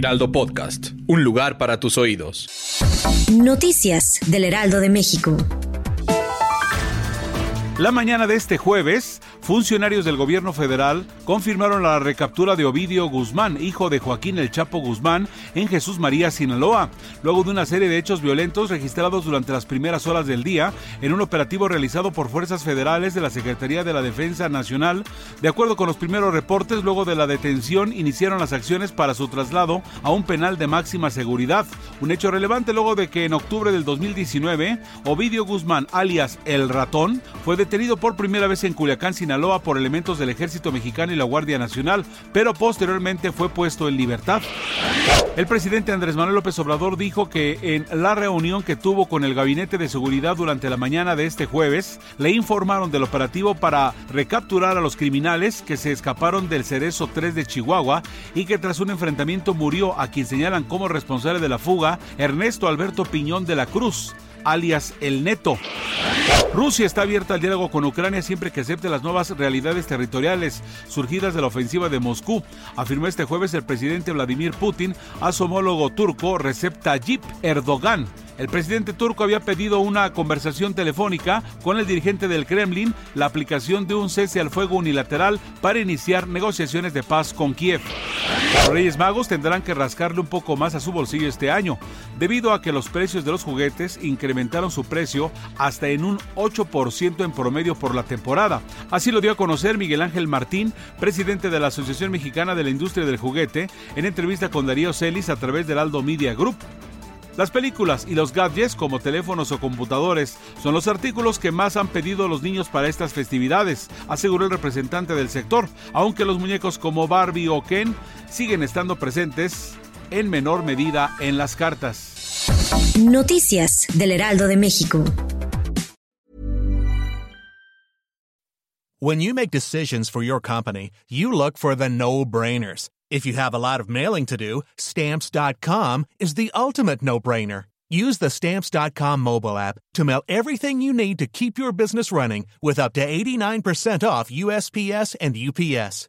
Heraldo Podcast. Un lugar para tus oídos. Noticias del Heraldo de México. La mañana de este jueves, funcionarios del gobierno federal confirmaron la recaptura de Ovidio Guzmán, hijo de Joaquín El Chapo Guzmán, en Jesús María, Sinaloa, luego de una serie de hechos violentos registrados durante las primeras horas del día en un operativo realizado por fuerzas federales de la Secretaría de la Defensa Nacional. De acuerdo con los primeros reportes, luego de la detención iniciaron las acciones para su traslado a un penal de máxima seguridad, un hecho relevante luego de que en octubre del 2019, Ovidio Guzmán, alias El Ratón, fue detenido por primera vez en Culiacán, Por elementos del Ejército Mexicano y la Guardia Nacional, pero posteriormente fue puesto en libertad. El presidente Andrés Manuel López Obrador dijo que en la reunión que tuvo con el Gabinete de Seguridad durante la mañana de este jueves, le informaron del operativo para recapturar a los criminales que se escaparon del Cerezo 3 de Chihuahua y que tras un enfrentamiento murió a quien señalan como responsable de la fuga Ernesto Alberto Piñón de la Cruz alias El Neto. Rusia está abierta al diálogo con Ucrania siempre que acepte las nuevas realidades territoriales surgidas de la ofensiva de Moscú, afirmó este jueves el presidente Vladimir Putin a su homólogo turco Recep Tayyip Erdogan. El presidente turco había pedido una conversación telefónica con el dirigente del Kremlin, la aplicación de un cese al fuego unilateral para iniciar negociaciones de paz con Kiev. Los Reyes Magos tendrán que rascarle un poco más a su bolsillo este año, debido a que los precios de los juguetes incrementaron su precio hasta en un 8% en promedio por la temporada. Así lo dio a conocer Miguel Ángel Martín, presidente de la Asociación Mexicana de la Industria del Juguete, en entrevista con Darío Celis a través del Aldo Media Group. Las películas y los gadgets como teléfonos o computadores son los artículos que más han pedido los niños para estas festividades, aseguró el representante del sector, aunque los muñecos como Barbie o Ken siguen estando presentes en menor medida en las cartas. Noticias del Heraldo de México. When you make decisions for your company, you look for the no-brainers. If you have a lot of mailing to do, stamps.com is the ultimate no-brainer. Use the stamps.com mobile app to mail everything you need to keep your business running with up to 89% off USPS and UPS.